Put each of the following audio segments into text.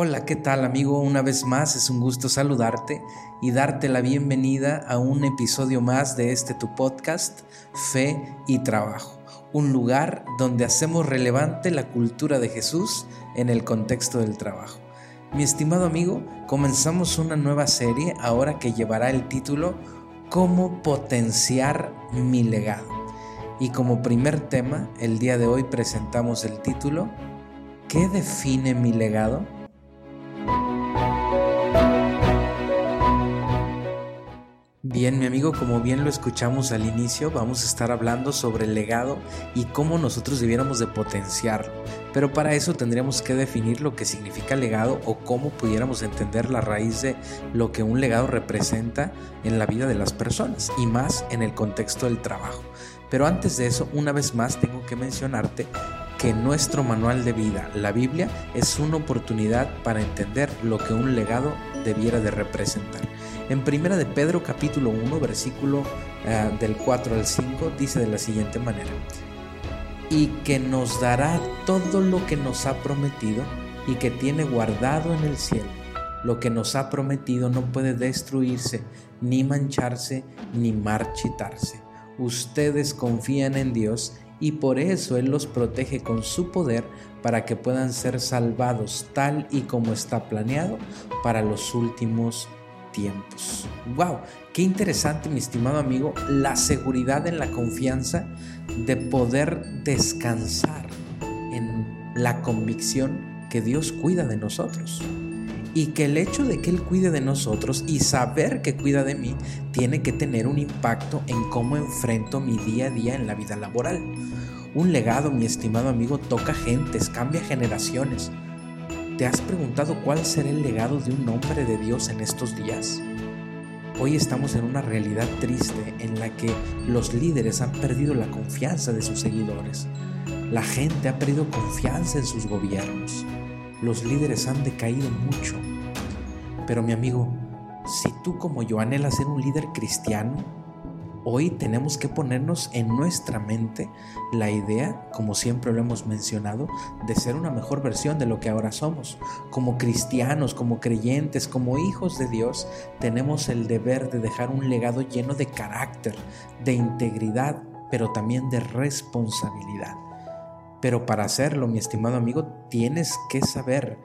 Hola, ¿qué tal amigo? Una vez más es un gusto saludarte y darte la bienvenida a un episodio más de este tu podcast, Fe y Trabajo, un lugar donde hacemos relevante la cultura de Jesús en el contexto del trabajo. Mi estimado amigo, comenzamos una nueva serie ahora que llevará el título Cómo potenciar mi legado. Y como primer tema, el día de hoy presentamos el título ¿Qué define mi legado? Bien, mi amigo, como bien lo escuchamos al inicio, vamos a estar hablando sobre el legado y cómo nosotros debiéramos de potenciarlo. Pero para eso tendríamos que definir lo que significa legado o cómo pudiéramos entender la raíz de lo que un legado representa en la vida de las personas y más en el contexto del trabajo. Pero antes de eso, una vez más tengo que mencionarte que nuestro manual de vida, la Biblia, es una oportunidad para entender lo que un legado debiera de representar. En primera de Pedro capítulo 1 versículo eh, del 4 al 5 dice de la siguiente manera, y que nos dará todo lo que nos ha prometido y que tiene guardado en el cielo. Lo que nos ha prometido no puede destruirse, ni mancharse, ni marchitarse. Ustedes confían en Dios y por eso Él los protege con su poder para que puedan ser salvados tal y como está planeado para los últimos tiempos. ¡Wow! Qué interesante, mi estimado amigo, la seguridad en la confianza de poder descansar en la convicción que Dios cuida de nosotros. Y que el hecho de que Él cuide de nosotros y saber que cuida de mí tiene que tener un impacto en cómo enfrento mi día a día en la vida laboral. Un legado, mi estimado amigo, toca gentes, cambia generaciones ¿Te has preguntado cuál será el legado de un hombre de Dios en estos días? Hoy estamos en una realidad triste en la que los líderes han perdido la confianza de sus seguidores. La gente ha perdido confianza en sus gobiernos. Los líderes han decaído mucho. Pero mi amigo, si tú como yo anhelas ser un líder cristiano, Hoy tenemos que ponernos en nuestra mente la idea, como siempre lo hemos mencionado, de ser una mejor versión de lo que ahora somos. Como cristianos, como creyentes, como hijos de Dios, tenemos el deber de dejar un legado lleno de carácter, de integridad, pero también de responsabilidad. Pero para hacerlo, mi estimado amigo, tienes que saber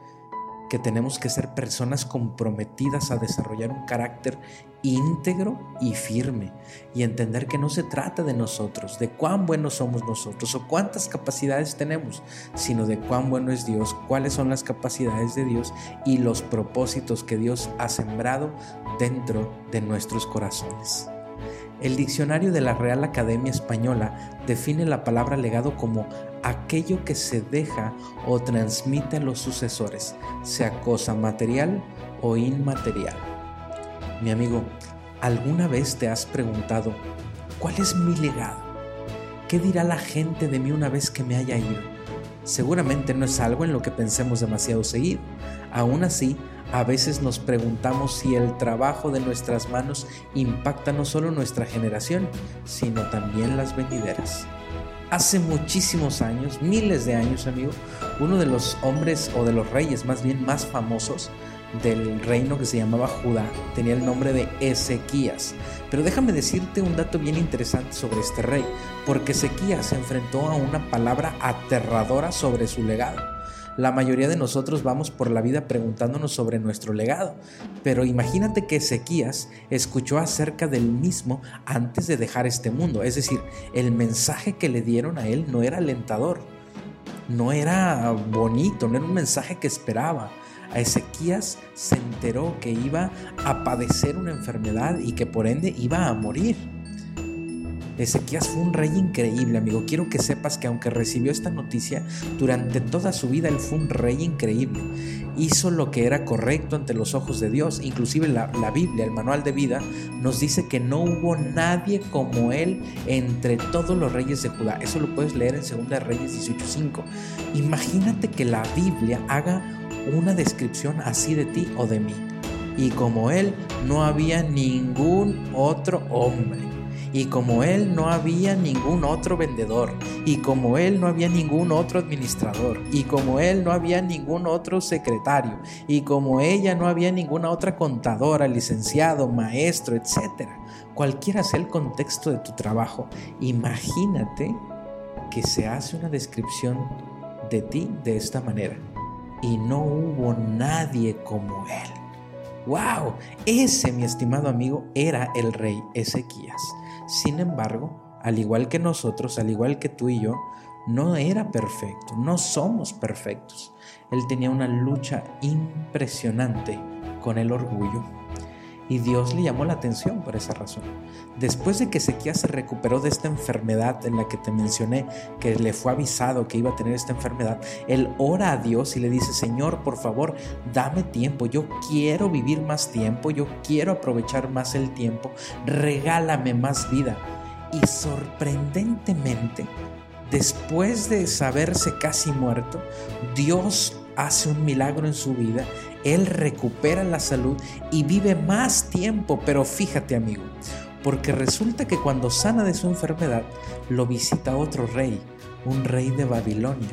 que tenemos que ser personas comprometidas a desarrollar un carácter íntegro y firme y entender que no se trata de nosotros, de cuán buenos somos nosotros o cuántas capacidades tenemos, sino de cuán bueno es Dios, cuáles son las capacidades de Dios y los propósitos que Dios ha sembrado dentro de nuestros corazones. El diccionario de la Real Academia Española define la palabra legado como aquello que se deja o transmite a los sucesores, sea cosa material o inmaterial. Mi amigo, ¿alguna vez te has preguntado, ¿cuál es mi legado? ¿Qué dirá la gente de mí una vez que me haya ido? Seguramente no es algo en lo que pensemos demasiado seguido. Aún así, a veces nos preguntamos si el trabajo de nuestras manos impacta no solo nuestra generación, sino también las venideras. Hace muchísimos años, miles de años, amigo, uno de los hombres o de los reyes más bien más famosos del reino que se llamaba Judá tenía el nombre de Ezequías. Pero déjame decirte un dato bien interesante sobre este rey, porque Ezequías se enfrentó a una palabra aterradora sobre su legado. La mayoría de nosotros vamos por la vida preguntándonos sobre nuestro legado, pero imagínate que Ezequías escuchó acerca del mismo antes de dejar este mundo, es decir, el mensaje que le dieron a él no era alentador, no era bonito, no era un mensaje que esperaba. A Ezequías se enteró que iba a padecer una enfermedad y que por ende iba a morir. Ezequías fue un rey increíble, amigo. Quiero que sepas que aunque recibió esta noticia, durante toda su vida él fue un rey increíble. Hizo lo que era correcto ante los ojos de Dios. Inclusive la, la Biblia, el manual de vida, nos dice que no hubo nadie como él entre todos los reyes de Judá. Eso lo puedes leer en 2 Reyes 18.5. Imagínate que la Biblia haga una descripción así de ti o de mí. Y como él, no había ningún otro hombre y como él no había ningún otro vendedor, y como él no había ningún otro administrador, y como él no había ningún otro secretario, y como ella no había ninguna otra contadora, licenciado, maestro, etc. Cualquiera sea el contexto de tu trabajo, imagínate que se hace una descripción de ti de esta manera. Y no hubo nadie como él. ¡Wow! Ese, mi estimado amigo, era el rey Ezequías. Sin embargo, al igual que nosotros, al igual que tú y yo, no era perfecto, no somos perfectos. Él tenía una lucha impresionante con el orgullo y Dios le llamó la atención por esa razón. Después de que Ezequías se recuperó de esta enfermedad en la que te mencioné, que le fue avisado que iba a tener esta enfermedad, él ora a Dios y le dice, Señor, por favor, dame tiempo, yo quiero vivir más tiempo, yo quiero aprovechar más el tiempo, regálame más vida. Y sorprendentemente, después de saberse casi muerto, Dios hace un milagro en su vida, él recupera la salud y vive más tiempo, pero fíjate amigo, porque resulta que cuando sana de su enfermedad, lo visita otro rey, un rey de Babilonia,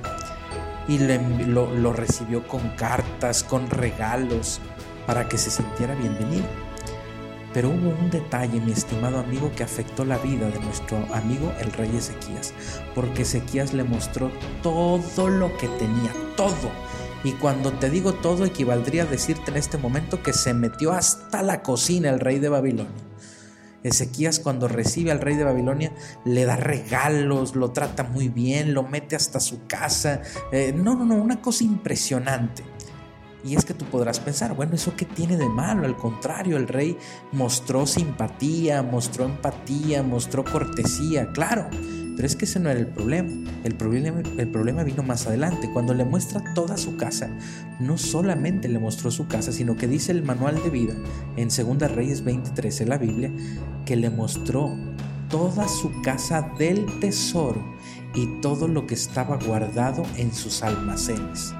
y lo, lo recibió con cartas, con regalos, para que se sintiera bienvenido. Pero hubo un detalle, mi estimado amigo, que afectó la vida de nuestro amigo el rey Ezequías, porque Ezequías le mostró todo lo que tenía, todo y cuando te digo todo, equivaldría a decirte en este momento que se metió hasta la cocina el rey de Babilonia. Ezequías cuando recibe al rey de Babilonia le da regalos, lo trata muy bien, lo mete hasta su casa. Eh, no, no, no, una cosa impresionante. Y es que tú podrás pensar, bueno, ¿eso qué tiene de malo? Al contrario, el rey mostró simpatía, mostró empatía, mostró cortesía, claro. Pero es que ese no era el problema. El problema, el problema vino más adelante. Cuando le muestra toda su casa, no solamente le mostró su casa, sino que dice el manual de vida en 2 Reyes 23 en la Biblia, que le mostró toda su casa del tesoro y todo lo que estaba guardado en sus almacenes.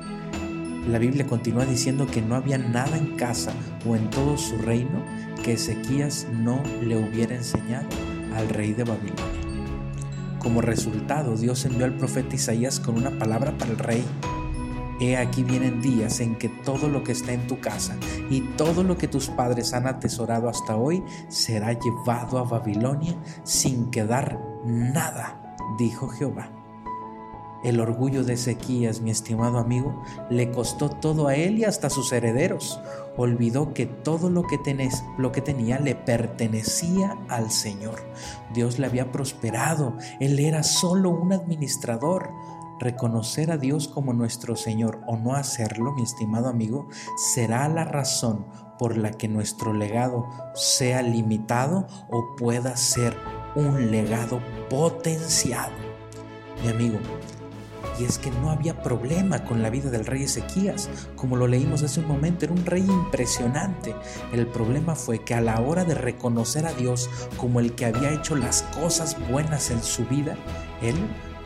La Biblia continúa diciendo que no había nada en casa o en todo su reino que Ezequías no le hubiera enseñado al rey de Babilonia. Como resultado, Dios envió al profeta Isaías con una palabra para el rey. He aquí vienen días en que todo lo que está en tu casa y todo lo que tus padres han atesorado hasta hoy será llevado a Babilonia sin quedar nada, dijo Jehová. El orgullo de Ezequías, mi estimado amigo, le costó todo a él y hasta sus herederos. Olvidó que todo lo que, tenés, lo que tenía le pertenecía al Señor. Dios le había prosperado, él era solo un administrador. Reconocer a Dios como nuestro Señor o no hacerlo, mi estimado amigo, será la razón por la que nuestro legado sea limitado o pueda ser un legado potenciado. Mi amigo, y es que no había problema con la vida del rey Ezequías, como lo leímos hace un momento, era un rey impresionante. El problema fue que a la hora de reconocer a Dios como el que había hecho las cosas buenas en su vida, él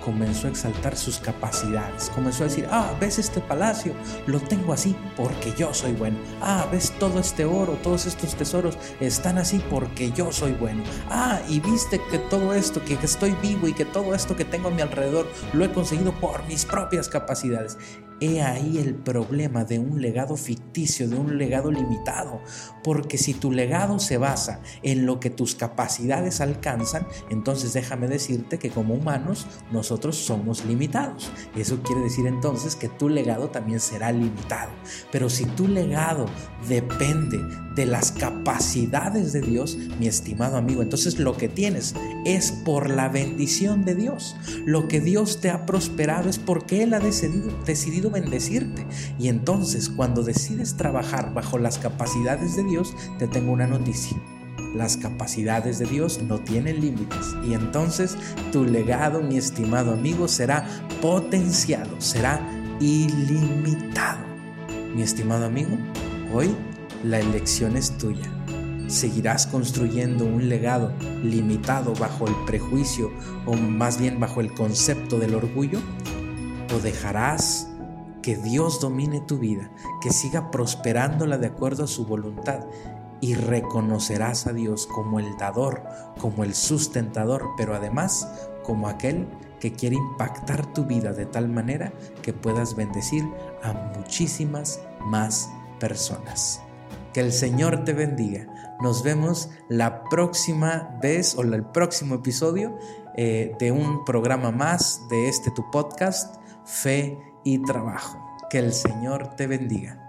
comenzó a exaltar sus capacidades, comenzó a decir, ah, ves este palacio, lo tengo así porque yo soy bueno, ah, ves todo este oro, todos estos tesoros están así porque yo soy bueno, ah, y viste que todo esto, que estoy vivo y que todo esto que tengo a mi alrededor lo he conseguido por mis propias capacidades. He ahí el problema de un legado ficticio, de un legado limitado, porque si tu legado se basa en lo que tus capacidades alcanzan, entonces déjame decirte que como humanos somos limitados. Eso quiere decir entonces que tu legado también será limitado. Pero si tu legado depende de las capacidades de Dios, mi estimado amigo, entonces lo que tienes es por la bendición de Dios. Lo que Dios te ha prosperado es porque Él ha decidido bendecirte. Y entonces cuando decides trabajar bajo las capacidades de Dios, te tengo una noticia. Las capacidades de Dios no tienen límites y entonces tu legado, mi estimado amigo, será potenciado, será ilimitado. Mi estimado amigo, hoy la elección es tuya. ¿Seguirás construyendo un legado limitado bajo el prejuicio o más bien bajo el concepto del orgullo? ¿O dejarás que Dios domine tu vida, que siga prosperándola de acuerdo a su voluntad y reconocerás a Dios como el dador, como el sustentador, pero además como aquel que quiere impactar tu vida de tal manera que puedas bendecir a muchísimas más personas. Que el Señor te bendiga. Nos vemos la próxima vez o el próximo episodio eh, de un programa más de este tu podcast, Fe y Trabajo. Que el Señor te bendiga.